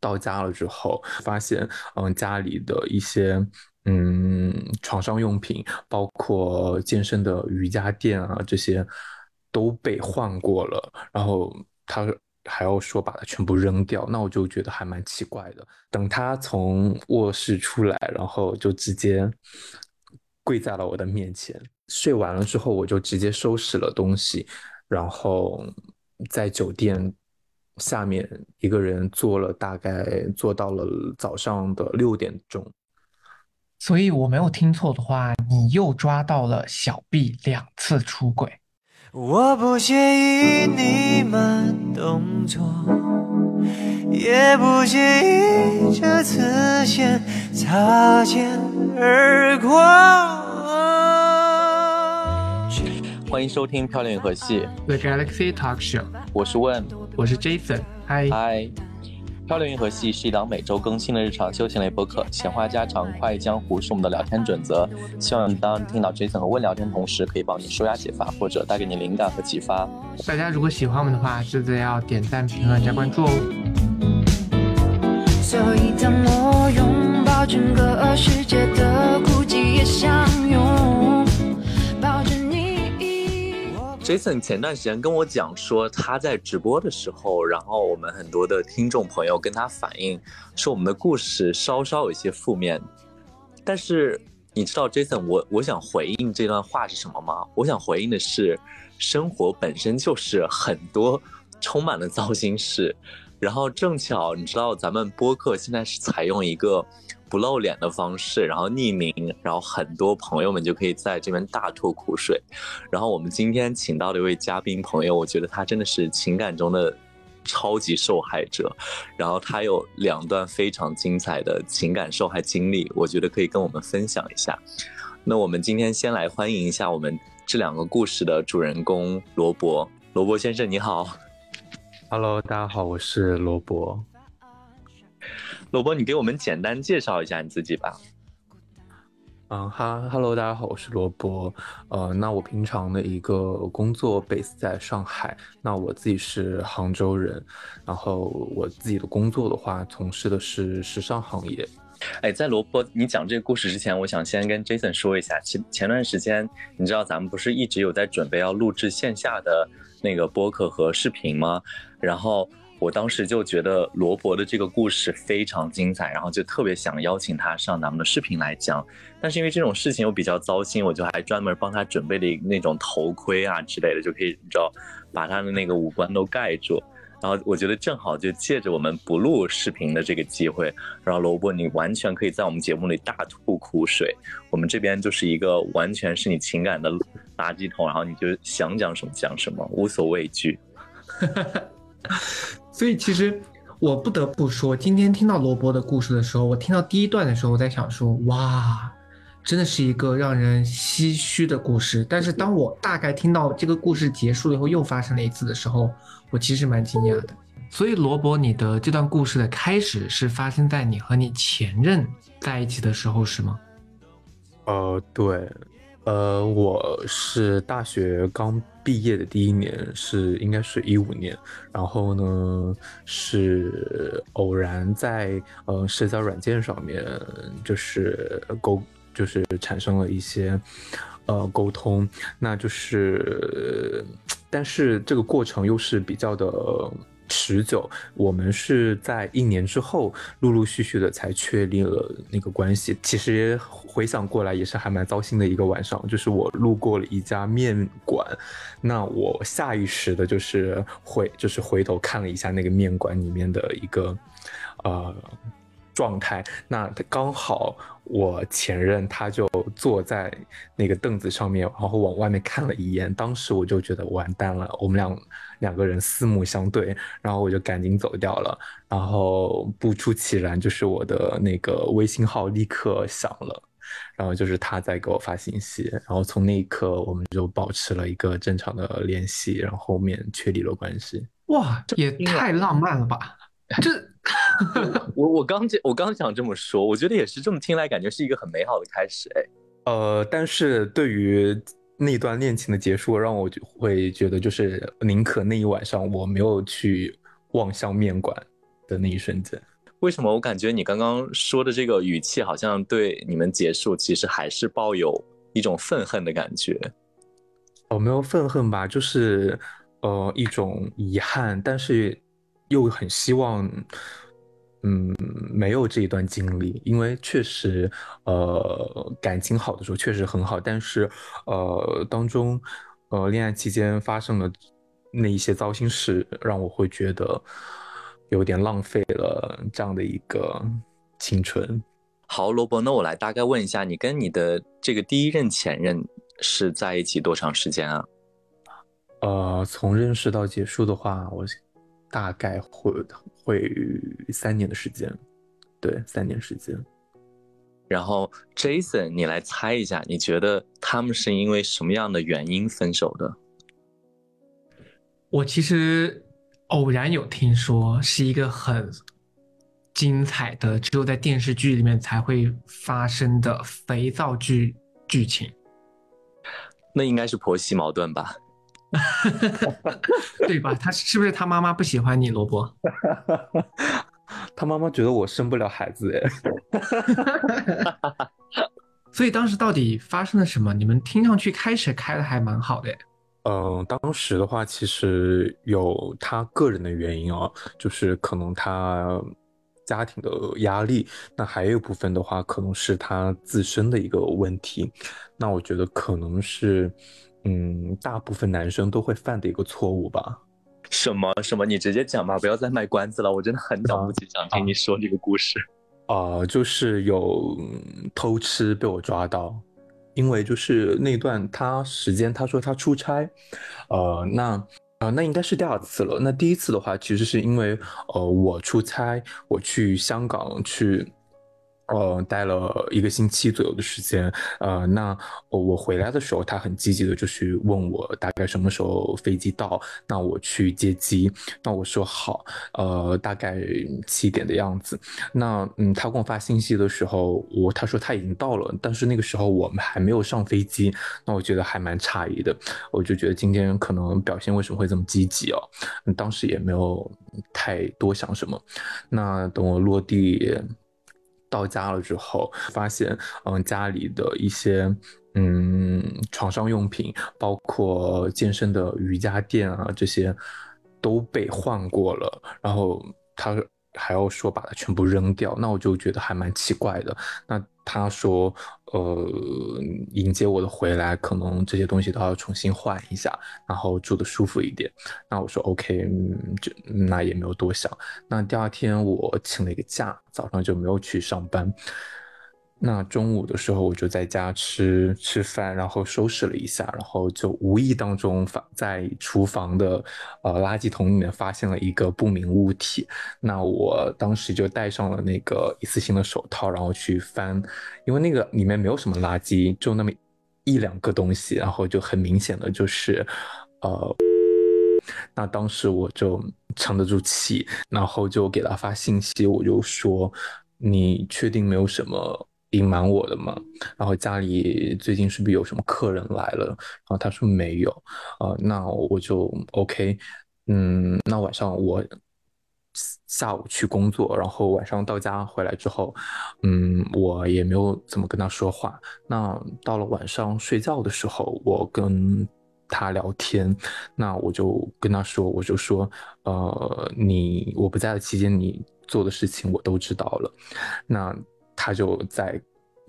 到家了之后，发现嗯家里的一些嗯床上用品，包括健身的瑜伽垫啊这些都被换过了，然后他还要说把它全部扔掉，那我就觉得还蛮奇怪的。等他从卧室出来，然后就直接跪在了我的面前。睡完了之后，我就直接收拾了东西，然后在酒店。下面一个人做了，大概做到了早上的六点钟。所以我没有听错的话，你又抓到了小 B 两次出轨。我不介意你慢动作，也不介意这次先擦肩而过。欢迎收听《漂亮银河系》The Galaxy Talk Show，我是问，我是 Jason，嗨嗨，《漂流银河系》是一档每周更新的日常休闲类播客，闲话家常、快意江湖是我们的聊天准则。希望当听到 Jason 和问聊天同时，可以帮你舒压解乏，或者带给你灵感和启发。大家如果喜欢我们的话，记得要点赞、评论、加关注哦。所以当我拥抱整个世界的孤寂，也相拥。Jason 前段时间跟我讲说，他在直播的时候，然后我们很多的听众朋友跟他反映，说我们的故事稍稍有一些负面。但是你知道，Jason，我我想回应这段话是什么吗？我想回应的是，生活本身就是很多充满了糟心事。然后正巧你知道，咱们播客现在是采用一个。不露脸的方式，然后匿名，然后很多朋友们就可以在这边大吐苦水。然后我们今天请到的一位嘉宾朋友，我觉得他真的是情感中的超级受害者。然后他有两段非常精彩的情感受害经历，我觉得可以跟我们分享一下。那我们今天先来欢迎一下我们这两个故事的主人公罗伯。罗伯先生你好，Hello，大家好，我是罗伯。罗伯，你给我们简单介绍一下你自己吧。嗯，哈，Hello，大家好，我是萝卜。呃，那我平常的一个工作 base 在上海，那我自己是杭州人，然后我自己的工作的话，从事的是时尚行业。哎，在萝卜你讲这个故事之前，我想先跟 Jason 说一下，前前段时间你知道咱们不是一直有在准备要录制线下的那个播客和视频吗？然后。我当时就觉得罗伯的这个故事非常精彩，然后就特别想邀请他上咱们的视频来讲，但是因为这种事情又比较糟心，我就还专门帮他准备了那种头盔啊之类的，就可以你知道把他的那个五官都盖住。然后我觉得正好就借着我们不录视频的这个机会，然后罗伯你完全可以在我们节目里大吐苦水，我们这边就是一个完全是你情感的垃圾桶，然后你就想讲什么讲什么，无所畏惧。所以其实我不得不说，今天听到罗伯的故事的时候，我听到第一段的时候，我在想说，哇，真的是一个让人唏嘘的故事。但是当我大概听到这个故事结束了以后，又发生了一次的时候，我其实蛮惊讶的。所以罗伯，你的这段故事的开始是发生在你和你前任在一起的时候，是吗？呃，对。呃，我是大学刚毕业的第一年，是应该是一五年，然后呢是偶然在呃社交软件上面就是沟，就是产生了一些呃沟通，那就是，但是这个过程又是比较的。持久，我们是在一年之后陆陆续续的才确立了那个关系。其实回想过来也是还蛮糟心的一个晚上，就是我路过了一家面馆，那我下意识的就是回就是回头看了一下那个面馆里面的一个呃状态，那刚好我前任他就坐在那个凳子上面，然后往外面看了一眼，当时我就觉得完蛋了，我们俩。两个人四目相对，然后我就赶紧走掉了。然后不出其然，就是我的那个微信号立刻响了，然后就是他在给我发信息。然后从那一刻，我们就保持了一个正常的联系，然后后面确立了关系。哇，这也太浪漫了吧！这，我我刚我刚想这么说，我觉得也是这么听来，感觉是一个很美好的开始。哎，呃，但是对于。那段恋情的结束，让我就会觉得，就是宁可那一晚上我没有去望向面馆的那一瞬间。为什么我感觉你刚刚说的这个语气，好像对你们结束其实还是抱有一种愤恨的感觉？哦，没有愤恨吧，就是呃一种遗憾，但是又很希望，嗯，没有这一段经历，因为确实呃感情好的时候确实很好，但是呃当中呃恋爱期间发生的那一些糟心事，让我会觉得。有点浪费了这样的一个青春。好，罗伯，那我来大概问一下，你跟你的这个第一任前任是在一起多长时间啊？呃，从认识到结束的话，我大概会会三年的时间。对，三年时间。然后，Jason，你来猜一下，你觉得他们是因为什么样的原因分手的？我其实。偶然有听说是一个很精彩的，只有在电视剧里面才会发生的肥皂剧剧情。那应该是婆媳矛盾吧？对吧？他是不是他妈妈不喜欢你，萝卜？他妈妈觉得我生不了孩子哎。所以当时到底发生了什么？你们听上去开始开的还蛮好的。嗯，当时的话，其实有他个人的原因啊，就是可能他家庭的压力，那还有一部分的话，可能是他自身的一个问题。那我觉得可能是，嗯，大部分男生都会犯的一个错误吧。什么什么？你直接讲吧，不要再卖关子了。我真的很着急想听你说这个故事。啊，就是有偷吃被我抓到。因为就是那段他时间，他说他出差，呃，那呃那应该是第二次了。那第一次的话，其实是因为呃我出差，我去香港去。呃，待了一个星期左右的时间，呃，那我回来的时候，他很积极的就去问我大概什么时候飞机到，那我去接机，那我说好，呃，大概七点的样子，那嗯，他给我发信息的时候，我他说他已经到了，但是那个时候我们还没有上飞机，那我觉得还蛮诧异的，我就觉得今天可能表现为什么会这么积极哦，当时也没有太多想什么，那等我落地。到家了之后，发现嗯家里的一些嗯床上用品，包括健身的瑜伽垫啊这些都被换过了，然后他还要说把它全部扔掉，那我就觉得还蛮奇怪的。那他说。呃，迎接我的回来，可能这些东西都要重新换一下，然后住的舒服一点。那我说 OK，嗯就那也没有多想。那第二天我请了一个假，早上就没有去上班。那中午的时候，我就在家吃吃饭，然后收拾了一下，然后就无意当中发在厨房的呃垃圾桶里面发现了一个不明物体。那我当时就戴上了那个一次性的手套，然后去翻，因为那个里面没有什么垃圾，就那么一两个东西，然后就很明显的就是，呃，那当时我就沉得住气，然后就给他发信息，我就说，你确定没有什么？隐瞒我的嘛，然后家里最近是不是有什么客人来了？然后他说没有，呃，那我就 OK，嗯，那晚上我下午去工作，然后晚上到家回来之后，嗯，我也没有怎么跟他说话。那到了晚上睡觉的时候，我跟他聊天，那我就跟他说，我就说，呃，你我不在的期间，你做的事情我都知道了，那。他就在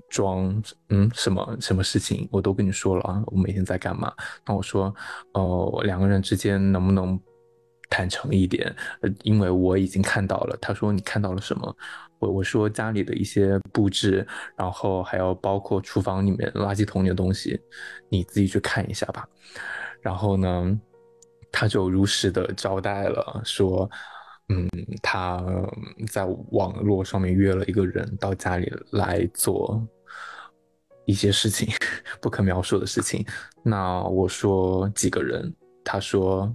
装，嗯，什么什么事情我都跟你说了啊，我每天在干嘛？那我说，呃，两个人之间能不能坦诚一点？因为我已经看到了。他说你看到了什么？我我说家里的一些布置，然后还要包括厨房里面垃圾桶里的东西，你自己去看一下吧。然后呢，他就如实的交代了，说。嗯，他在网络上面约了一个人到家里来做一些事情，不可描述的事情。那我说几个人，他说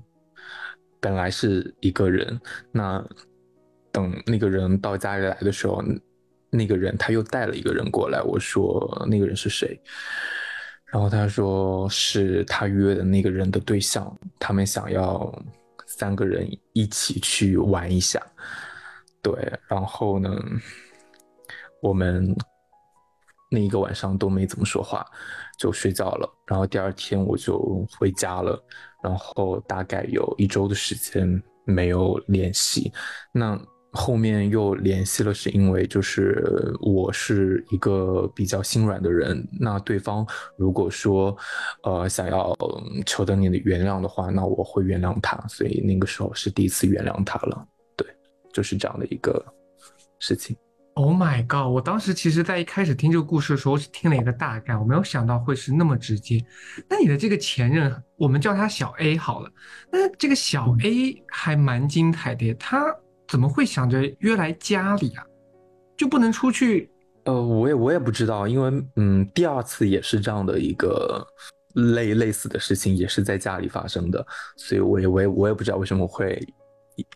本来是一个人。那等那个人到家里来的时候，那个人他又带了一个人过来。我说那个人是谁？然后他说是他约的那个人的对象，他们想要。三个人一起去玩一下，对，然后呢，我们那一个晚上都没怎么说话，就睡觉了。然后第二天我就回家了，然后大概有一周的时间没有联系。那后面又联系了，是因为就是我是一个比较心软的人。那对方如果说呃想要求得你的原谅的话，那我会原谅他。所以那个时候是第一次原谅他了。对，就是这样的一个事情。Oh my god！我当时其实，在一开始听这个故事的时候，只听了一个大概，我没有想到会是那么直接。那你的这个前任，我们叫他小 A 好了。那这个小 A 还蛮精彩的，他怎么会想着约来家里啊？就不能出去？呃，我也我也不知道，因为嗯，第二次也是这样的一个类类似的事情，也是在家里发生的，所以我也我也我也不知道为什么会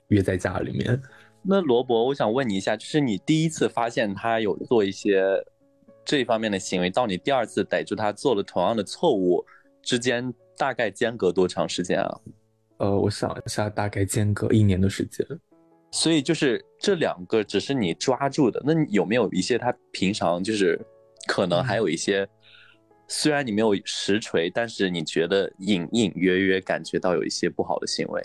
约在家里面。那罗伯，我想问你一下，就是你第一次发现他有做一些这方面的行为，到你第二次逮住他做了同样的错误之间，大概间隔多长时间啊？呃，我想一下，大概间隔一年的时间。所以就是这两个只是你抓住的，那你有没有一些他平常就是可能还有一些，虽然你没有实锤，但是你觉得隐隐约约感觉到有一些不好的行为？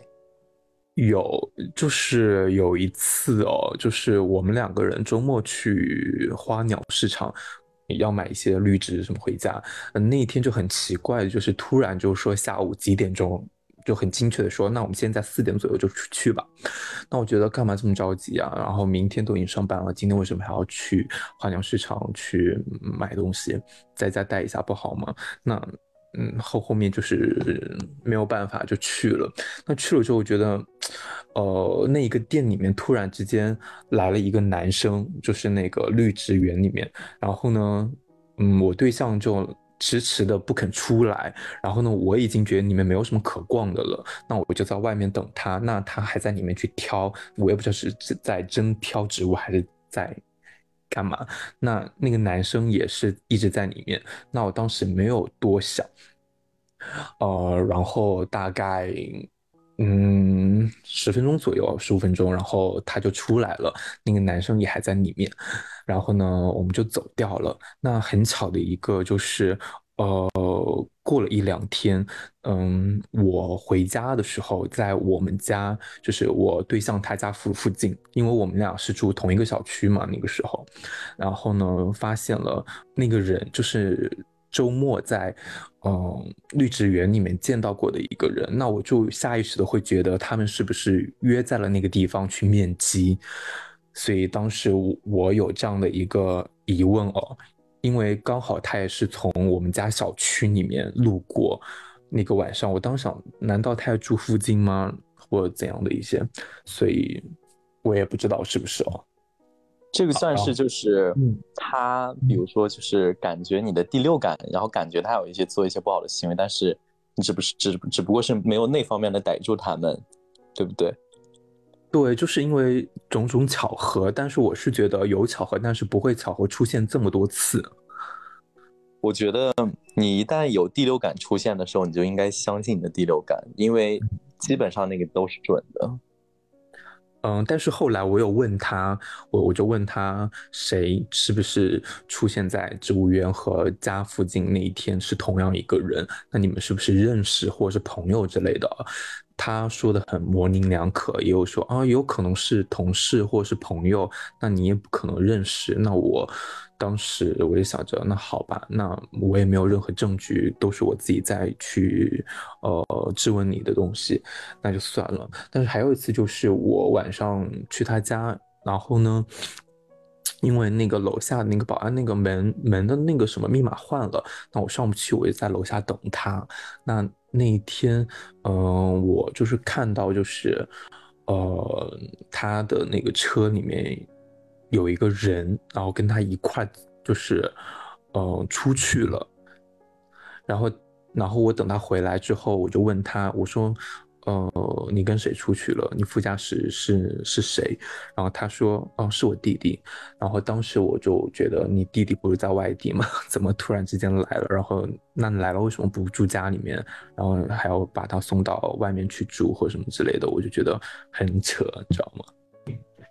有，就是有一次哦，就是我们两个人周末去花鸟市场，要买一些绿植什么回家。嗯，那一天就很奇怪，就是突然就说下午几点钟，就很精确的说，那我们现在四点左右就去去吧。那我觉得干嘛这么着急啊？然后明天都已经上班了，今天为什么还要去花鸟市场去买东西，在家待一下不好吗？那。嗯，后后面就是没有办法就去了。那去了之后，我觉得，呃，那一个店里面突然之间来了一个男生，就是那个绿植园里面。然后呢，嗯，我对象就迟迟的不肯出来。然后呢，我已经觉得里面没有什么可逛的了。那我就在外面等他。那他还在里面去挑，我也不知道是在真挑植物还是在。干嘛？那那个男生也是一直在里面。那我当时没有多想，呃，然后大概嗯十分钟左右，十五分钟，然后他就出来了。那个男生也还在里面。然后呢，我们就走掉了。那很巧的一个就是，呃，过了一两天，嗯，我回家的时候，在我们家，就是我对象他家附附近，因为我们俩是住同一个小区嘛，那个时候，然后呢，发现了那个人，就是周末在，嗯，绿植园里面见到过的一个人，那我就下意识的会觉得他们是不是约在了那个地方去面基，所以当时我有这样的一个疑问哦。因为刚好他也是从我们家小区里面路过那个晚上，我当时想，难道他要住附近吗？或者怎样的一些，所以我也不知道是不是哦。这个算是就是嗯他，比如说就是感觉你的第六感，然后感觉他有一些做一些不好的行为，但是你只不是只只不过是没有那方面的逮住他们，对不对？对，就是因为种种巧合，但是我是觉得有巧合，但是不会巧合出现这么多次。我觉得你一旦有第六感出现的时候，你就应该相信你的第六感，因为基本上那个都是准的。嗯，但是后来我有问他，我我就问他谁是不是出现在植物园和家附近那一天是同样一个人？那你们是不是认识或者是朋友之类的？他说的很模棱两可，也有说啊，有可能是同事或者是朋友，那你也不可能认识。那我当时我就想着，那好吧，那我也没有任何证据，都是我自己在去呃质问你的东西，那就算了。但是还有一次，就是我晚上去他家，然后呢。因为那个楼下那个保安那个门门的那个什么密码换了，那我上不去，我就在楼下等他。那那一天，嗯、我就是看到就是，呃，他的那个车里面有一个人，然后跟他一块就是，呃，出去了。然后，然后我等他回来之后，我就问他，我说。呃，你跟谁出去了？你副驾驶是是谁？然后他说，哦，是我弟弟。然后当时我就觉得，你弟弟不是在外地吗？怎么突然之间来了？然后那你来了，为什么不住家里面？然后还要把他送到外面去住或什么之类的？我就觉得很扯，你知道吗？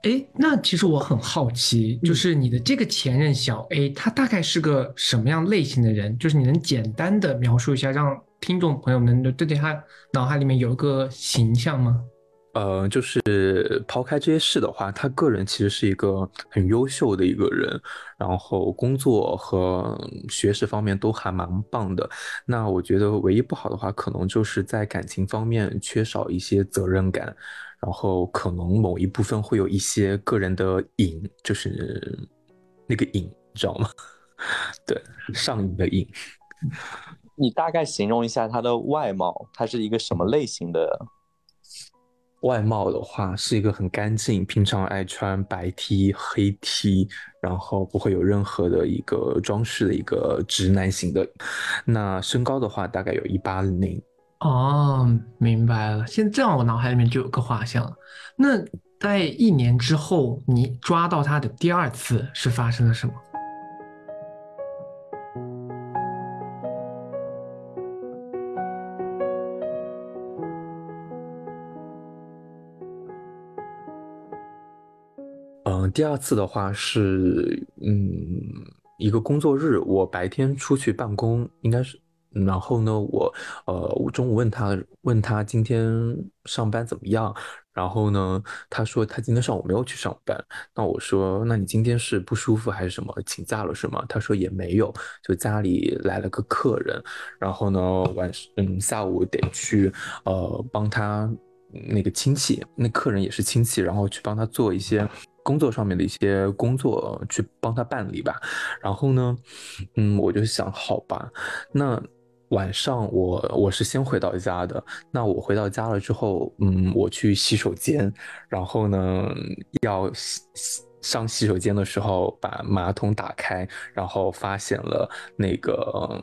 哎，那其实我很好奇，就是你的这个前任小 A，他大概是个什么样类型的人？就是你能简单的描述一下，让听众朋友们对对他脑海里面有一个形象吗？呃，就是抛开这些事的话，他个人其实是一个很优秀的一个人，然后工作和学识方面都还蛮棒的。那我觉得唯一不好的话，可能就是在感情方面缺少一些责任感，然后可能某一部分会有一些个人的瘾，就是那个瘾，你知道吗？对，上瘾的瘾。你大概形容一下他的外貌，他是一个什么类型的？外貌的话是一个很干净，平常爱穿白 T、黑 T，然后不会有任何的一个装饰的一个直男型的。那身高的话大概有一八零。哦，明白了。现在这样我脑海里面就有个画像了。那在一年之后，你抓到他的第二次是发生了什么？第二次的话是，嗯，一个工作日，我白天出去办公，应该是，然后呢，我，呃，我中午问他，问他今天上班怎么样，然后呢，他说他今天上午没有去上班，那我说，那你今天是不舒服还是什么，请假了是吗？他说也没有，就家里来了个客人，然后呢，晚，嗯，下午得去，呃，帮他那个亲戚，那客人也是亲戚，然后去帮他做一些。工作上面的一些工作去帮他办理吧，然后呢，嗯，我就想，好吧，那晚上我我是先回到家的，那我回到家了之后，嗯，我去洗手间，然后呢，要洗上洗手间的时候把马桶打开，然后发现了那个，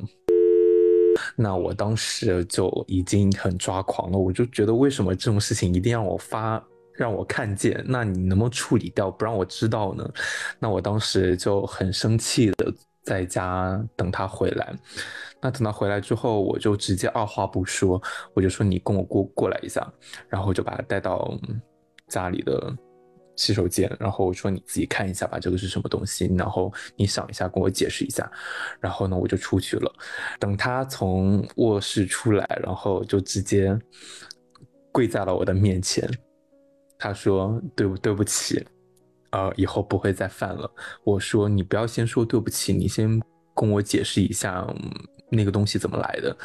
那我当时就已经很抓狂了，我就觉得为什么这种事情一定要我发？让我看见，那你能不能处理掉，不让我知道呢？那我当时就很生气的在家等他回来。那等他回来之后，我就直接二话不说，我就说你跟我过过来一下，然后就把他带到家里的洗手间，然后我说你自己看一下吧，这个是什么东西，然后你想一下，跟我解释一下。然后呢，我就出去了。等他从卧室出来，然后就直接跪在了我的面前。他说：“对不对不起，呃，以后不会再犯了。”我说：“你不要先说对不起，你先跟我解释一下那个东西怎么来的。”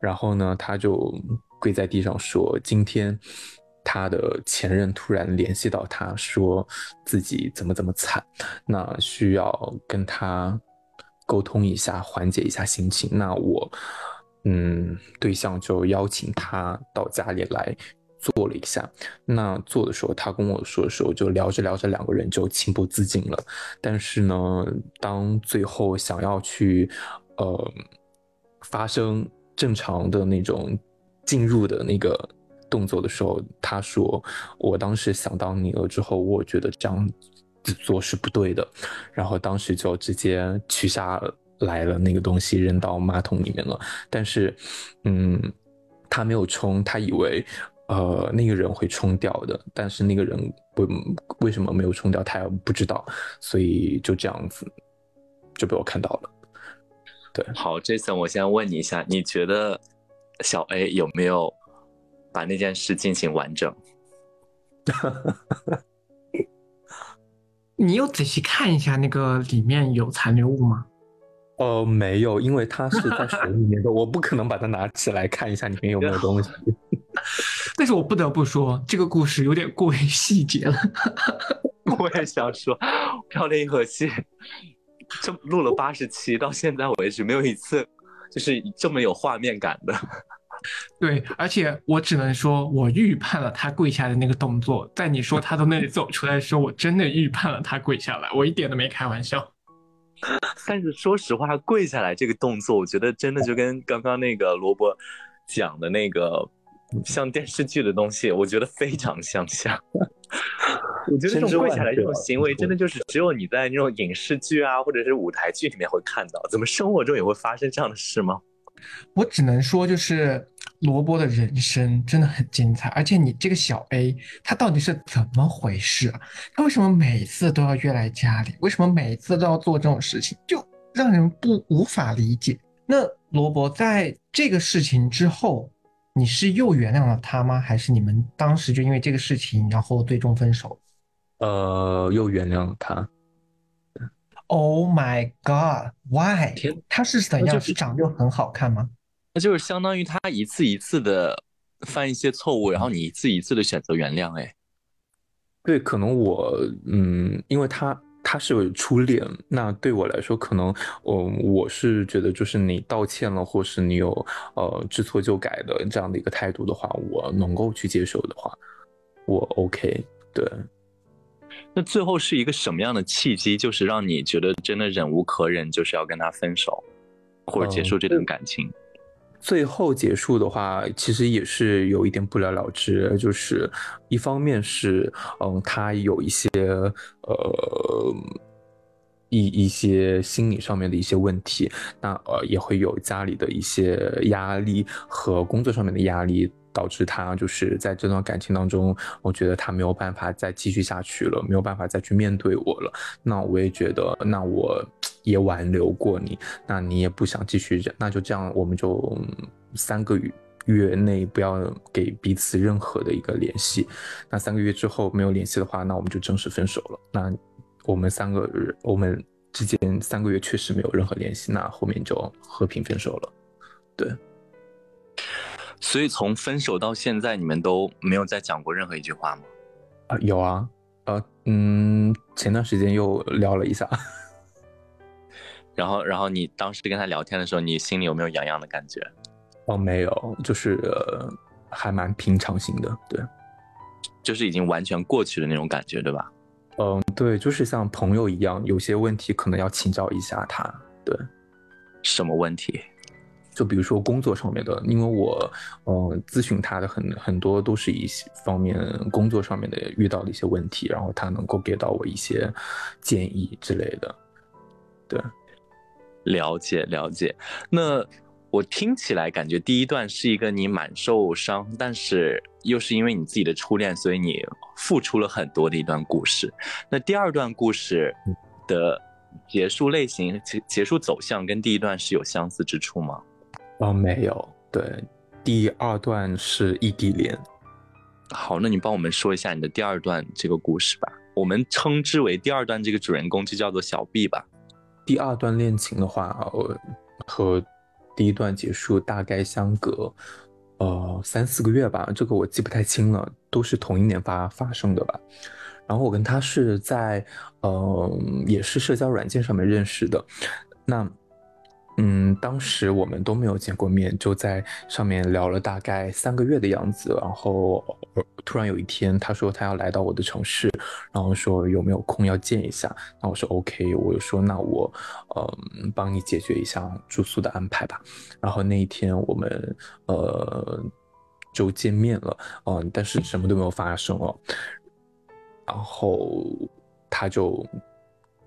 然后呢，他就跪在地上说：“今天他的前任突然联系到他，说自己怎么怎么惨，那需要跟他沟通一下，缓解一下心情。那我，嗯，对象就邀请他到家里来。”做了一下，那做的时候，他跟我说的时候，就聊着聊着，两个人就情不自禁了。但是呢，当最后想要去，呃，发生正常的那种进入的那个动作的时候，他说：“我当时想到你了之后，我觉得这样做是不对的。”然后当时就直接取下来了那个东西，扔到马桶里面了。但是，嗯，他没有冲，他以为。呃，那个人会冲掉的，但是那个人为为什么没有冲掉，他也不知道，所以就这样子就被我看到了。对，好，Jason，我先问你一下，你觉得小 A 有没有把那件事进行完整？你有仔细看一下那个里面有残留物吗？呃，没有，因为它是在水 里面的，我不可能把它拿起来看一下里面有没有东西。但是我不得不说，这个故事有点过于细节了。我也想说，《漂亮银河系》这录了八十期，到现在为止没有一次就是这么有画面感的。对，而且我只能说，我预判了他跪下的那个动作。在你说他从那里走出来的时候，我真的预判了他跪下来，我一点都没开玩笑。但是说实话，跪下来这个动作，我觉得真的就跟刚刚那个萝卜讲的那个。像电视剧的东西，我觉得非常相像。我觉得这种跪下来这种行为，真的就是只有你在那种影视剧啊，或者是舞台剧里面会看到。怎么生活中也会发生这样的事吗？我只能说，就是萝卜的人生真的很精彩，而且你这个小 A 他到底是怎么回事啊？他为什么每次都要约来家里？为什么每次都要做这种事情？就让人不无法理解。那罗伯在这个事情之后，你是又原谅了他吗？还是你们当时就因为这个事情，然后最终分手？呃，又原谅了他。Oh my God，Why？他是怎样？就是是长得很好看吗？那就是相当于他一次一次的犯一些错误，然后你一次一次的选择原谅。哎，对，可能我，嗯，因为他他是初恋，那对我来说，可能，嗯，我是觉得，就是你道歉了，或是你有呃知错就改的这样的一个态度的话，我能够去接受的话，我 OK。对，那最后是一个什么样的契机，就是让你觉得真的忍无可忍，就是要跟他分手，或者结束这段感情？最后结束的话，其实也是有一点不了了之，就是一方面是，嗯，他有一些呃一一些心理上面的一些问题，那呃也会有家里的一些压力和工作上面的压力，导致他就是在这段感情当中，我觉得他没有办法再继续下去了，没有办法再去面对我了。那我也觉得，那我也挽留过你，那你也不想继续忍，那就这样，我们就嗯三个月。月内不要给彼此任何的一个联系，那三个月之后没有联系的话，那我们就正式分手了。那我们三个人，我们之间三个月确实没有任何联系，那后面就和平分手了。对，所以从分手到现在，你们都没有再讲过任何一句话吗？啊，有啊，呃，嗯，前段时间又聊了一下，然后，然后你当时跟他聊天的时候，你心里有没有痒痒的感觉？哦，没有，就是、呃、还蛮平常心的，对，就是已经完全过去的那种感觉，对吧？嗯，对，就是像朋友一样，有些问题可能要请教一下他，对，什么问题？就比如说工作上面的，因为我，呃，咨询他的很很多都是一些方面工作上面的遇到的一些问题，然后他能够给到我一些建议之类的，对。了解了解。那我听起来感觉第一段是一个你蛮受伤，但是又是因为你自己的初恋，所以你付出了很多的一段故事。那第二段故事的结束类型、结结束走向跟第一段是有相似之处吗？哦，没有，对，第二段是异地恋。好，那你帮我们说一下你的第二段这个故事吧。我们称之为第二段这个主人公就叫做小 B 吧。第二段恋情的话，呃，和第一段结束大概相隔呃三四个月吧，这个我记不太清了，都是同一年发发生的吧。然后我跟他是在呃也是社交软件上面认识的，那嗯当时我们都没有见过面，就在上面聊了大概三个月的样子，然后突然有一天他说他要来到我的城市，然后说有没有空要见一下，那我说 OK，我就说那我嗯帮你解决一下住宿的安排吧，然后那一天我们呃就见面了，嗯，但是什么都没有发生哦。然后他就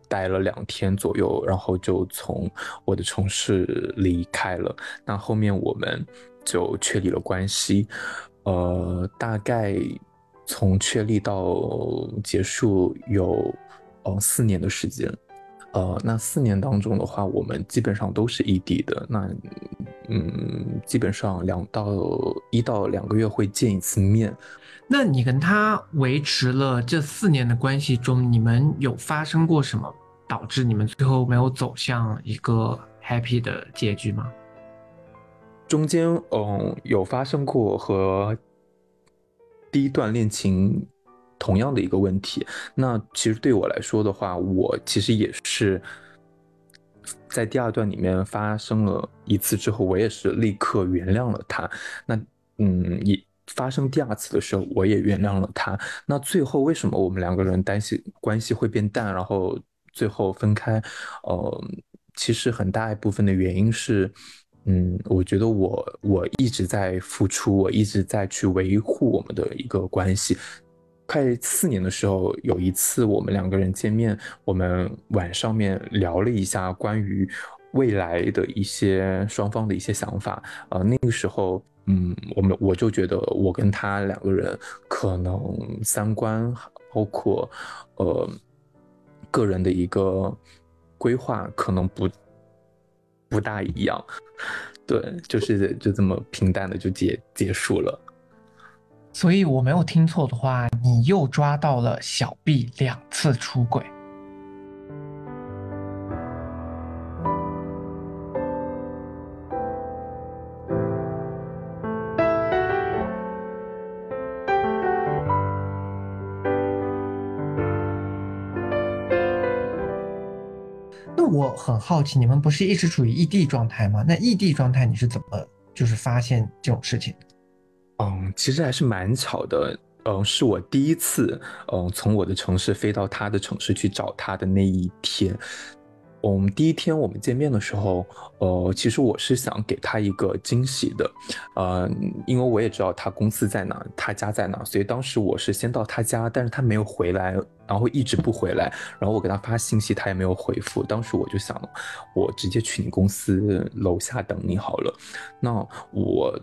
待了两天左右，然后就从我的城市离开了。那后面我们就确立了关系，呃，大概从确立到结束有呃四年的时间。呃，那四年当中的话，我们基本上都是异地的。那，嗯，基本上两到一到两个月会见一次面。那你跟他维持了这四年的关系中，你们有发生过什么导致你们最后没有走向一个 happy 的结局吗？中间，嗯，有发生过和第一段恋情同样的一个问题。那其实对我来说的话，我其实也是在第二段里面发生了一次之后，我也是立刻原谅了他。那，嗯，也。发生第二次的时候，我也原谅了他。那最后为什么我们两个人担心关系会变淡，然后最后分开？呃，其实很大一部分的原因是，嗯，我觉得我我一直在付出，我一直在去维护我们的一个关系。快四年的时候，有一次我们两个人见面，我们晚上面聊了一下关于未来的一些双方的一些想法。呃，那个时候，嗯，我们我就觉得我跟他两个人可能三观包括呃个人的一个规划可能不不大一样。对，就是就这么平淡的就结结束了。所以我没有听错的话，你又抓到了小 B 两次出轨。那我很好奇，你们不是一直处于异地状态吗？那异地状态你是怎么就是发现这种事情？的，其实还是蛮巧的。嗯，是我第一次，嗯，从我的城市飞到他的城市去找他的那一天。我们第一天我们见面的时候，呃，其实我是想给他一个惊喜的，呃，因为我也知道他公司在哪，他家在哪，所以当时我是先到他家，但是他没有回来，然后一直不回来，然后我给他发信息，他也没有回复。当时我就想，我直接去你公司楼下等你好了。那我。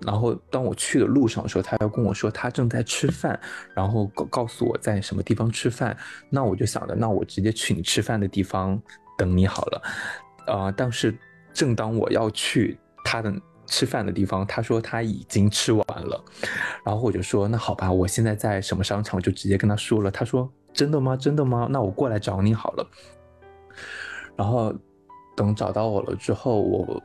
然后当我去的路上的时候，他要跟我说他正在吃饭，然后告告诉我在什么地方吃饭。那我就想着，那我直接去你吃饭的地方等你好了。啊，但是正当我要去他的吃饭的地方，他说他已经吃完了。然后我就说那好吧，我现在在什么商场，我就直接跟他说了。他说真的吗？真的吗？那我过来找你好了。然后等找到我了之后，我。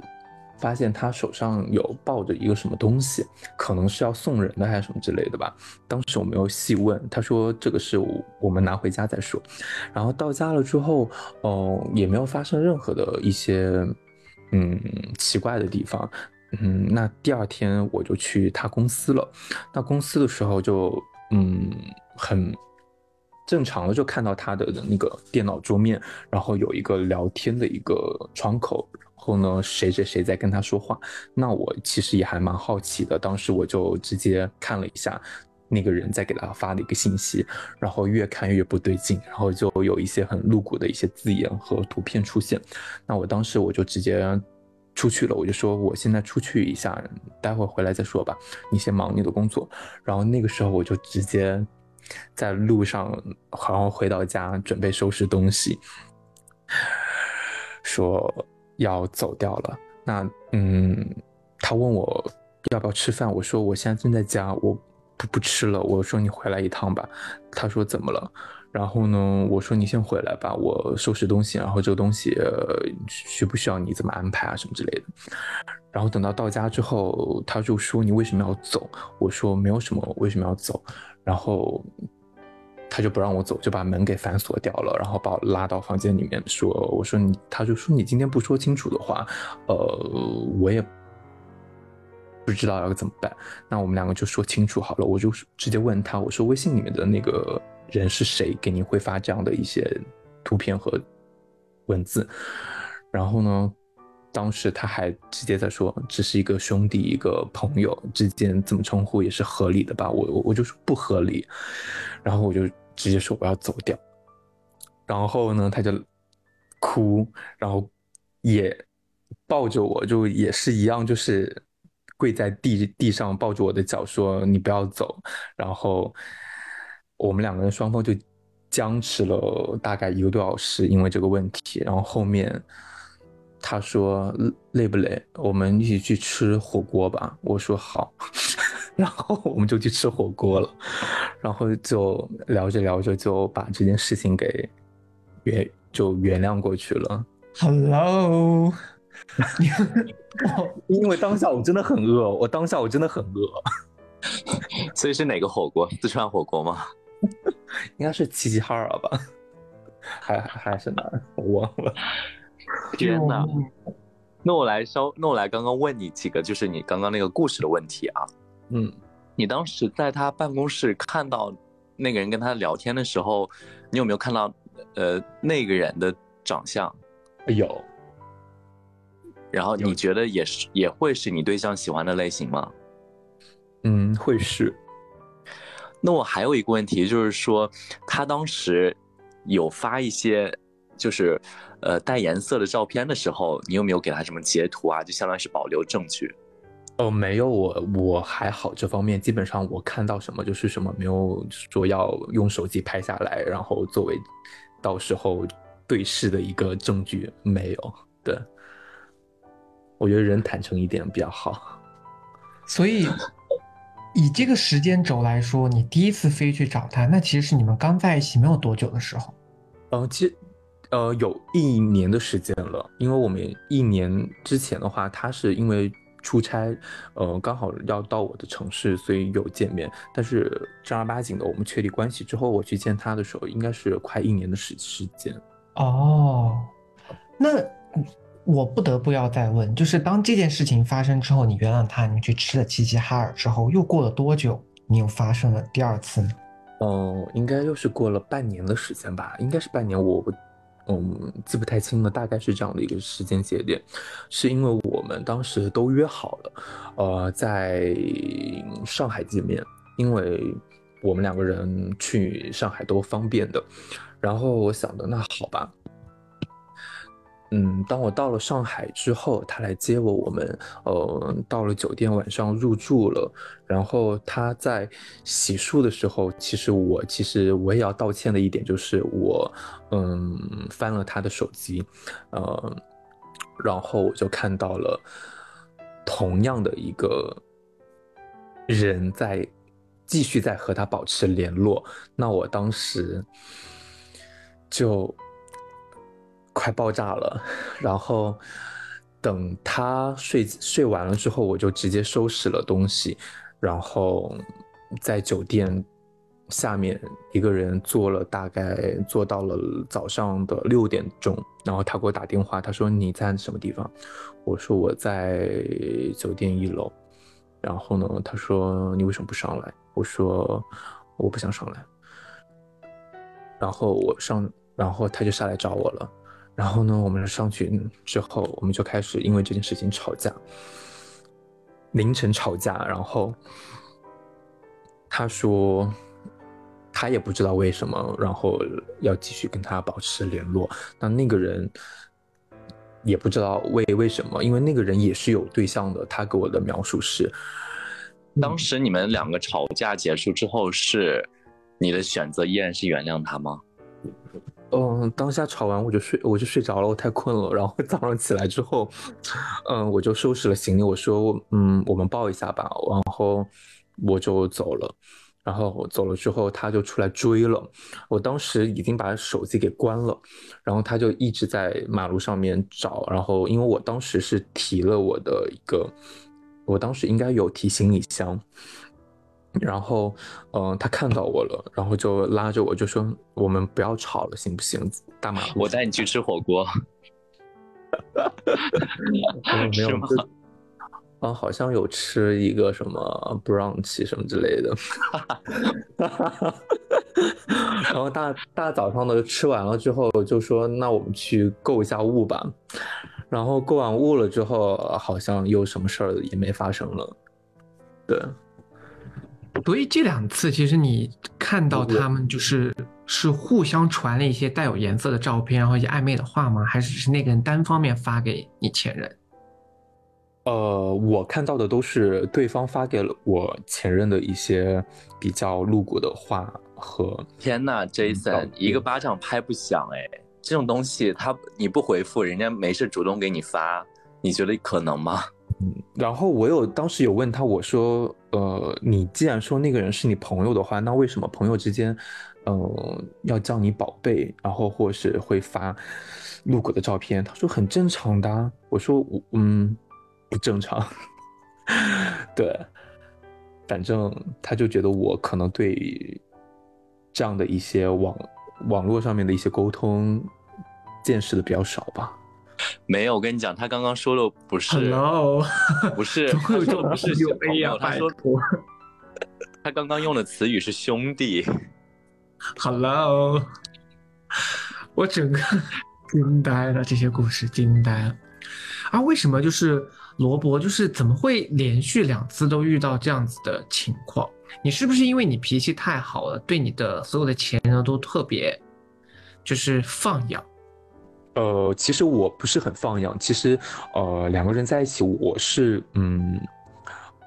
发现他手上有抱着一个什么东西，可能是要送人的还是什么之类的吧。当时我没有细问，他说这个是我们拿回家再说。然后到家了之后，嗯，也没有发生任何的一些嗯奇怪的地方。嗯，那第二天我就去他公司了。那公司的时候就嗯很正常的就看到他的那个电脑桌面，然后有一个聊天的一个窗口。后呢，谁谁谁在跟他说话？那我其实也还蛮好奇的。当时我就直接看了一下那个人在给他发的一个信息，然后越看越不对劲，然后就有一些很露骨的一些字眼和图片出现。那我当时我就直接出去了，我就说我现在出去一下，待会儿回来再说吧。你先忙你的工作。然后那个时候我就直接在路上，然后回到家准备收拾东西，说。要走掉了，那嗯，他问我要不要吃饭，我说我现在正在家，我不不吃了。我说你回来一趟吧。他说怎么了？然后呢，我说你先回来吧，我收拾东西，然后这个东西需不需要你怎么安排啊什么之类的。然后等到到家之后，他就说你为什么要走？我说没有什么，为什么要走？然后。他就不让我走，就把门给反锁掉了，然后把我拉到房间里面说：“我说你，他就说你今天不说清楚的话，呃，我也不知道要怎么办。那我们两个就说清楚好了。我就直接问他，我说微信里面的那个人是谁？给你会发这样的一些图片和文字？然后呢，当时他还直接在说，只是一个兄弟，一个朋友之间怎么称呼也是合理的吧？我我我就说不合理，然后我就。直接说我要走掉，然后呢，他就哭，然后也抱着我，就也是一样，就是跪在地地上抱着我的脚，说你不要走。然后我们两个人双方就僵持了大概一个多小时，因为这个问题。然后后面他说累不累？我们一起去吃火锅吧。我说好。然后我们就去吃火锅了，然后就聊着聊着就把这件事情给原就原谅过去了。Hello，因为当下我真的很饿，我当下我真的很饿，所以是哪个火锅？四川火锅吗？应该是齐齐哈尔吧？还还是哪儿？我忘了。天哪！那我来稍，那我来刚刚问你几个，就是你刚刚那个故事的问题啊。嗯，你当时在他办公室看到那个人跟他聊天的时候，你有没有看到呃那个人的长相？有。然后你觉得也是也会是你对象喜欢的类型吗？嗯，会是。那我还有一个问题就是说，他当时有发一些就是呃带颜色的照片的时候，你有没有给他什么截图啊？就相当于是保留证据。哦，没有，我我还好，这方面基本上我看到什么就是什么，没有说要用手机拍下来，然后作为到时候对视的一个证据，没有。对，我觉得人坦诚一点比较好。所以以这个时间轴来说，你第一次飞去找他，那其实是你们刚在一起没有多久的时候。嗯，其实呃有一年的时间了，因为我们一年之前的话，他是因为。出差，呃，刚好要到我的城市，所以有见面。但是正儿八经的，我们确立关系之后，我去见他的时候，应该是快一年的时时间。哦，那我不得不要再问，就是当这件事情发生之后，你原谅他，你去吃了齐齐哈尔之后，又过了多久，你又发生了第二次呢？哦，应该又是过了半年的时间吧，应该是半年。我。嗯，记不太清了，大概是这样的一个时间节点，是因为我们当时都约好了，呃，在上海见面，因为我们两个人去上海都方便的。然后我想的，那好吧。嗯，当我到了上海之后，他来接我，我们呃到了酒店，晚上入住了。然后他在洗漱的时候，其实我其实我也要道歉的一点就是我嗯翻了他的手机，呃，然后我就看到了同样的一个人在继续在和他保持联络。那我当时就。快爆炸了，然后等他睡睡完了之后，我就直接收拾了东西，然后在酒店下面一个人坐了大概坐到了早上的六点钟，然后他给我打电话，他说你在什么地方？我说我在酒店一楼，然后呢，他说你为什么不上来？我说我不想上来，然后我上，然后他就下来找我了。然后呢，我们上去之后，我们就开始因为这件事情吵架，凌晨吵架。然后他说他也不知道为什么，然后要继续跟他保持联络。那那个人也不知道为为什么，因为那个人也是有对象的。他给我的描述是，当时你们两个吵架结束之后，是你的选择依然是原谅他吗？嗯，当下吵完我就睡，我就睡着了，我太困了。然后早上起来之后，嗯，我就收拾了行李，我说，嗯，我们抱一下吧。然后我就走了。然后走了之后，他就出来追了。我当时已经把手机给关了，然后他就一直在马路上面找。然后因为我当时是提了我的一个，我当时应该有提行李箱。然后，嗯，他看到我了，然后就拉着我就说：“我们不要吵了，行不行？大马路，我带你去吃火锅。”没有吗？啊，好像有吃一个什么 brunch 什么之类的。然后大大早上的吃完了之后，就说：“那我们去购一下物吧。”然后购完物了之后，好像又什么事儿也没发生了。对。所以这两次，其实你看到他们就是是互相传了一些带有颜色的照片，然后一些暧昧的话吗？还是只是那个人单方面发给你前任？呃，我看到的都是对方发给了我前任的一些比较露骨的话和……天呐，Jason，一个巴掌拍不响哎！这种东西他你不回复，人家没事主动给你发，你觉得可能吗？然后我有当时有问他，我说，呃，你既然说那个人是你朋友的话，那为什么朋友之间，呃，要叫你宝贝，然后或是会发露骨的照片？他说很正常的。我说我嗯，不正常。对，反正他就觉得我可能对这样的一些网网络上面的一些沟通见识的比较少吧。没有，我跟你讲，他刚刚说的不是，Hello，不是，他说不是兄弟呀，他说他刚刚用的词语是兄弟，Hello，我整个 惊呆了，这些故事惊呆了啊！为什么就是罗伯，就是怎么会连续两次都遇到这样子的情况？你是不是因为你脾气太好了，对你的所有的前任都特别就是放养？呃，其实我不是很放养。其实，呃，两个人在一起，我是嗯，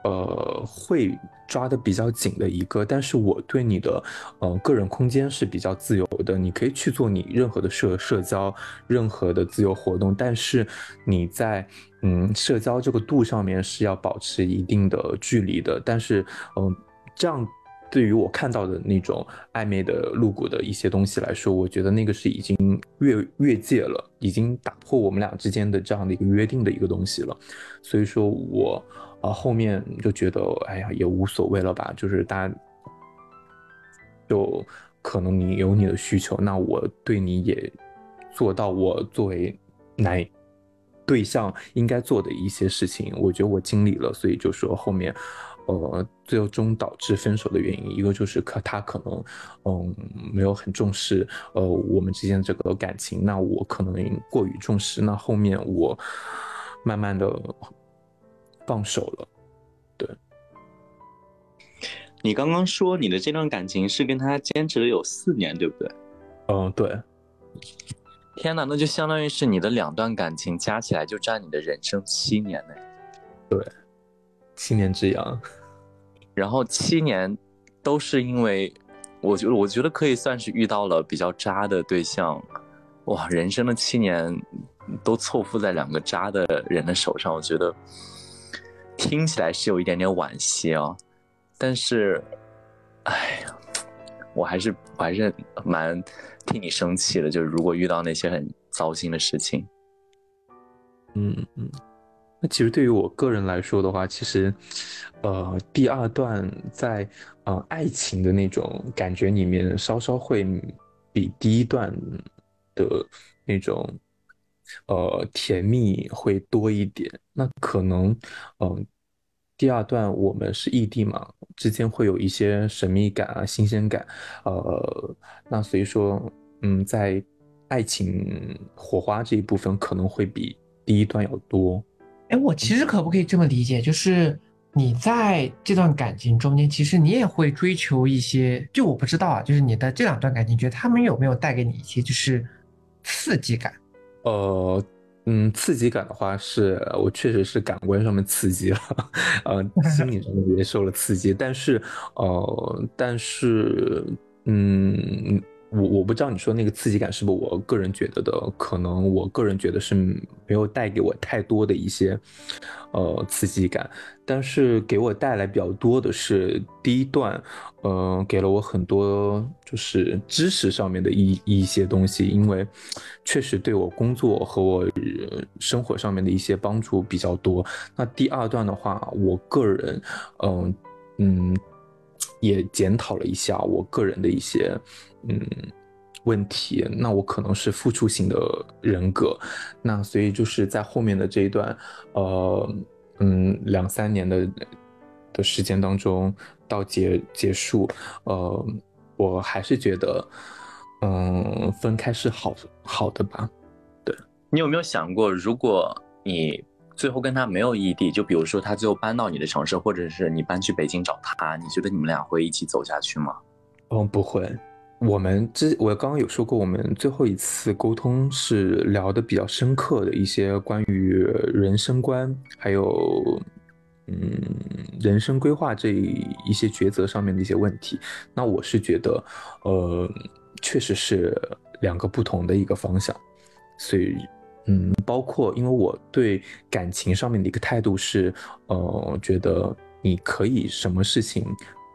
呃，会抓的比较紧的一个。但是我对你的呃个人空间是比较自由的，你可以去做你任何的社社交，任何的自由活动。但是你在嗯社交这个度上面是要保持一定的距离的。但是嗯，这样。对于我看到的那种暧昧的、露骨的一些东西来说，我觉得那个是已经越越界了，已经打破我们俩之间的这样的一个约定的一个东西了。所以说我啊后面就觉得，哎呀，也无所谓了吧。就是大家就可能你有你的需求，那我对你也做到我作为男对象应该做的一些事情，我觉得我尽力了。所以就说后面。呃，最终导致分手的原因，一个就是可他可能，嗯，没有很重视，呃，我们之间这个感情。那我可能过于重视，那后面我慢慢的放手了。对，你刚刚说你的这段感情是跟他坚持了有四年，对不对？嗯，对。天哪，那就相当于是你的两段感情加起来就占你的人生七年呢。对。七年之痒，然后七年都是因为，我觉得我觉得可以算是遇到了比较渣的对象，哇，人生的七年都错付在两个渣的人的手上，我觉得听起来是有一点点惋惜哦，但是，哎呀，我还是我还是蛮替你生气的，就是如果遇到那些很糟心的事情，嗯嗯。那其实对于我个人来说的话，其实，呃，第二段在呃爱情的那种感觉里面，稍稍会比第一段的那种呃甜蜜会多一点。那可能，嗯，第二段我们是异地嘛，之间会有一些神秘感啊、新鲜感，呃，那所以说，嗯，在爱情火花这一部分可能会比第一段要多。哎，我其实可不可以这么理解，就是你在这段感情中间，其实你也会追求一些，就我不知道啊，就是你的这两段感情，觉得他们有没有带给你一些就是刺激感？呃，嗯，刺激感的话，是我确实是感官上面刺激了，呃，心理上面也受了刺激，但是，呃，但是，嗯。我我不知道你说那个刺激感是不是我个人觉得的，可能我个人觉得是没有带给我太多的一些，呃，刺激感，但是给我带来比较多的是第一段，呃，给了我很多就是知识上面的一一些东西，因为确实对我工作和我生活上面的一些帮助比较多。那第二段的话，我个人，嗯嗯。也检讨了一下我个人的一些嗯问题，那我可能是付出型的人格，那所以就是在后面的这一段呃嗯两三年的的时间当中到结结束，呃我还是觉得嗯分开是好好的吧，对你有没有想过如果你。最后跟他没有异地，就比如说他最后搬到你的城市，或者是你搬去北京找他，你觉得你们俩会一起走下去吗？嗯，不会。我们之我刚刚有说过，我们最后一次沟通是聊的比较深刻的一些关于人生观，还有嗯人生规划这一些抉择上面的一些问题。那我是觉得，呃，确实是两个不同的一个方向，所以。嗯，包括因为我对感情上面的一个态度是，呃，觉得你可以什么事情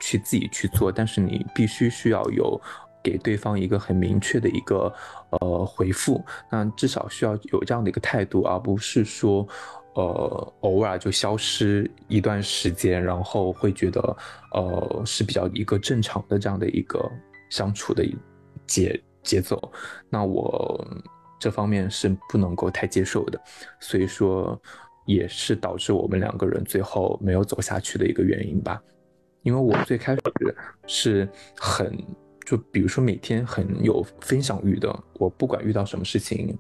去自己去做，但是你必须需要有给对方一个很明确的一个呃回复，那至少需要有这样的一个态度，而不是说，呃，偶尔就消失一段时间，然后会觉得，呃，是比较一个正常的这样的一个相处的节节奏，那我。这方面是不能够太接受的，所以说也是导致我们两个人最后没有走下去的一个原因吧。因为我最开始是很就比如说每天很有分享欲的，我不管遇到什么事情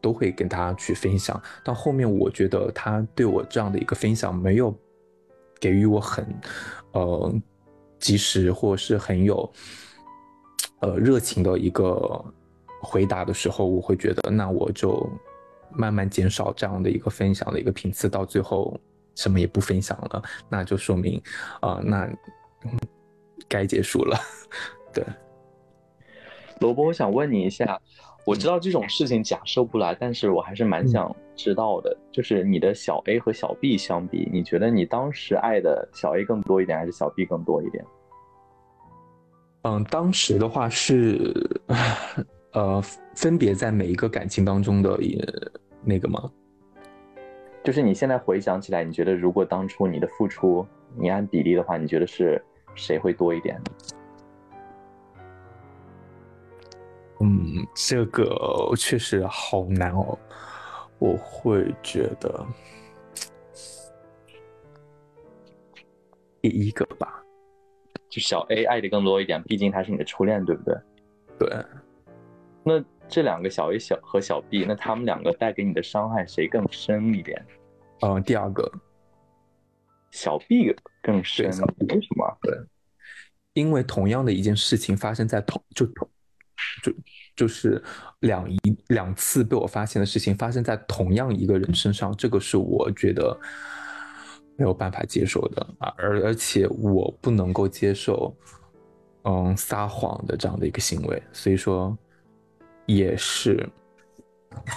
都会跟他去分享。到后面我觉得他对我这样的一个分享没有给予我很呃及时或是很有呃热情的一个。回答的时候，我会觉得那我就慢慢减少这样的一个分享的一个频次，到最后什么也不分享了，那就说明啊、那该结束了。对，萝卜，我想问你一下，我知道这种事情假设不来，但是我还是蛮想知道的，就是你的小 A 和小 B 相比，你觉得你当时爱的小 A 更多一点，还是小 B 更多一点？嗯，当时的话是，呃，分别在每一个感情当中的也那个吗？就是你现在回想起来，你觉得如果当初你的付出，你按比例的话，你觉得是谁会多一点？嗯，这个确实好难哦。我会觉得第一个吧，就小 A 爱的更多一点，毕竟他是你的初恋，对不对？对，那这两个小 A 小和小 B，那他们两个带给你的伤害谁更深一点？嗯，第二个，小 B 更深，为什么？对因为同样的一件事情发生在同就同就就是两一两次被我发现的事情发生在同样一个人身上，这个是我觉得没有办法接受的啊，而而且我不能够接受嗯撒谎的这样的一个行为，所以说也是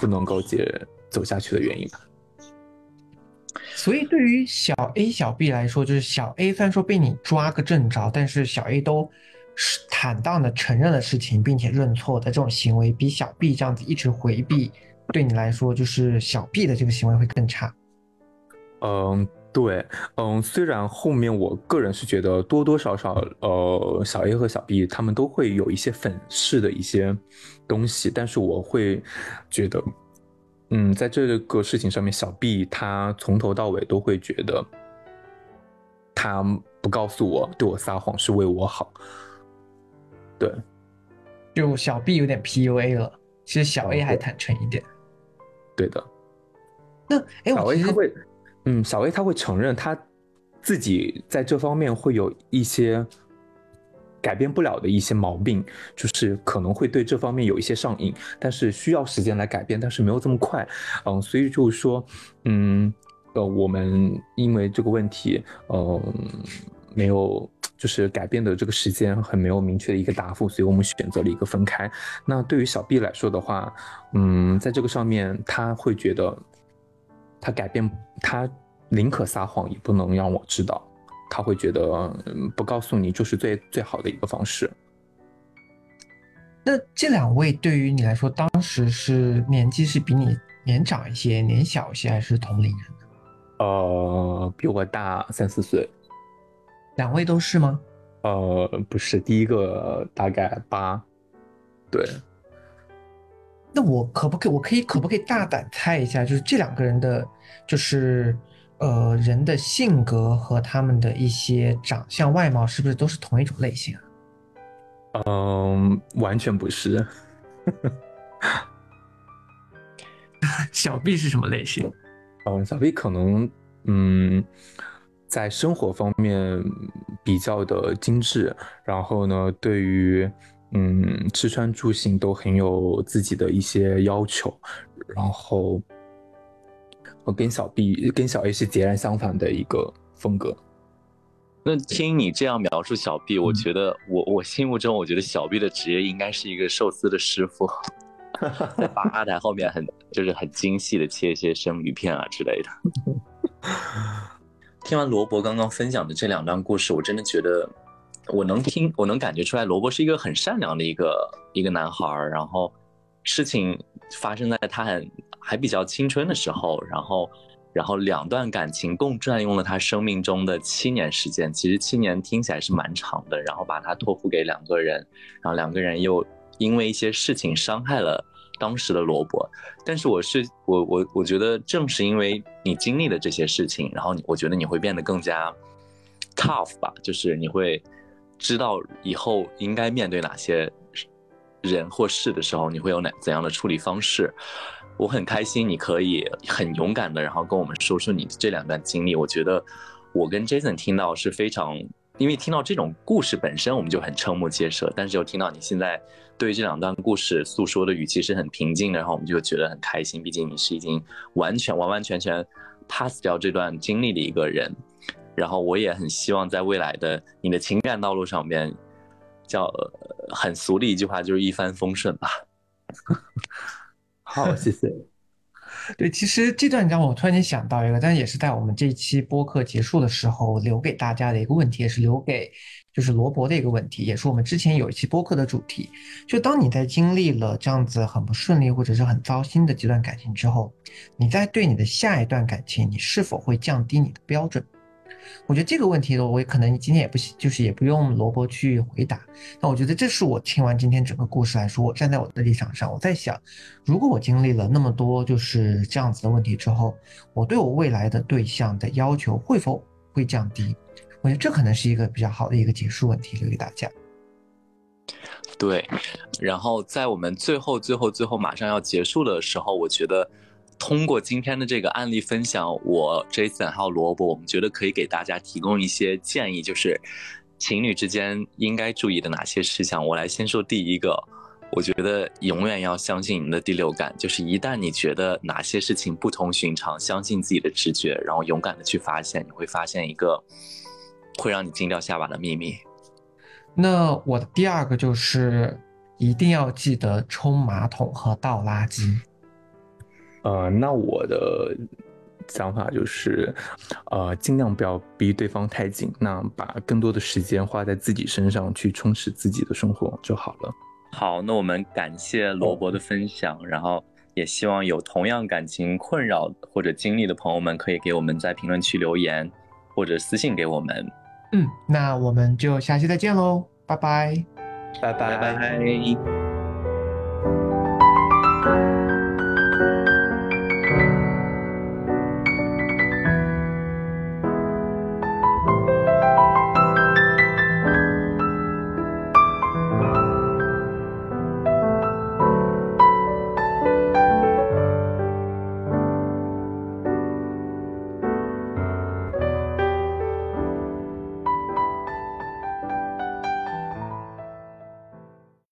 不能够接走下去的原因吧。所以对于小 A、小 B 来说，就是小 A 虽然说被你抓个正着，但是小 A 都是坦荡的承认了事情，并且认错的这种行为，比小 B 这样子一直回避，对你来说就是小 B 的这个行为会更差。嗯，对，嗯，虽然后面我个人是觉得多多少少，呃，小 A 和小 B 他们都会有一些粉饰的一些东西，但是我会觉得，嗯，在这个事情上面，小 B 他从头到尾都会觉得，他不告诉我，对我撒谎是为我好，对，就小 B 有点 PUA 了，其实小 A 哦还坦诚一点。对的。那哎，小 A 他会，嗯，小 A 他会承认他自己在这方面会有一些改变不了的一些毛病，就是可能会对这方面有一些上瘾，但是需要时间来改变，但是没有这么快，嗯，所以就是说，嗯，呃，我们因为这个问题，嗯、没有。就是改变的这个时间很没有明确的一个答复，所以我们选择了一个分开。那对于小 B 来说的话，嗯，在这个上面他会觉得他改变，他宁可撒谎也不能让我知道，他会觉得嗯不告诉你就是最最好的一个方式。那这两位对于你来说，当时是年纪是比你年长一些、年小一些，还是同龄人？呃，比我大三四岁。两位都是吗？呃，不是，第一个大概八，对，那我可不可以，我可以可不可以大胆猜一下，就是这两个人的，就是呃人的性格和他们的一些长相外貌，是不是都是同一种类型啊？嗯，完全不是。小 B 是什么类型？嗯，小 B 可能嗯，在生活方面比较的精致，然后呢，对于嗯吃穿住行都很有自己的一些要求，然后我跟小 B 跟小 A 是截然相反的一个风格。那听你这样描述小 B，我嗯觉得我我心目中，我觉得小 B 的职业应该是一个寿司的师傅，在吧台后面很就是很精细的切一些生鱼片啊之类的。听完罗伯刚刚分享的这两段故事，我真的觉得我能听，我能感觉出来，罗伯是一个很善良的一个一个男孩儿。然后事情发生在他很还比较青春的时候，然后然后两段感情共占用了他生命中的七年时间。其实七年听起来是蛮长的，然后把他托付给两个人，然后两个人又因为一些事情伤害了当时的萝卜。但是我是我我我觉得正是因为你经历了这些事情，然后你我觉得你会变得更加 tough 吧，就是你会知道以后应该面对哪些人或事的时候，你会有哪怎样的处理方式。我很开心你可以很勇敢的，然后跟我们说说你这两段经历。我觉得我跟 Jason 听到是非常因为听到这种故事本身，我们就很瞠目结舌，但是又听到你现在对于这两段故事诉说的语气是很平静的，然后我们就觉得很开心。毕竟你是已经完全完完全全 pass 掉这段经历的一个人，然后我也很希望在未来的你的情感道路上面，叫很俗的一句话就是一帆风顺吧。好，谢谢。对，其实这段让我突然间想到一个，但也是在我们这期播客结束的时候留给大家的一个问题，也是留给就是罗伯的一个问题，也是我们之前有一期播客的主题。就当你在经历了这样子很不顺利或者是很糟心的几段感情之后，你在对你的下一段感情，你是否会降低你的标准？我觉得这个问题呢，我也可能今天也不就是也不用萝卜去回答。那我觉得这是我听完今天整个故事来说，我站在我的立场上，我在想，如果我经历了那么多就是这样子的问题之后，我对我未来的对象的要求会否会降低？我觉得这可能是一个比较好的一个结束问题，留给大家。对，然后在我们最后最后最后马上要结束的时候，我觉得。通过今天的这个案例分享，我 Jason 还有萝卜，我们觉得可以给大家提供一些建议，就是情侣之间应该注意的哪些事项。我来先说第一个，我觉得永远要相信你们的第六感，就是一旦你觉得哪些事情不同寻常，相信自己的直觉，然后勇敢的去发现，你会发现一个会让你惊掉下巴的秘密。那我的第二个就是一定要记得冲马桶和倒垃圾。呃，那我的想法就是，呃，尽量不要逼对方太紧，那把更多的时间花在自己身上，去充实自己的生活就好了。好，那我们感谢罗伯的分享，然后也希望有同样感情困扰或者经历的朋友们，可以给我们在评论区留言或者私信给我们。嗯，那我们就下期再见喽，拜拜，拜拜拜。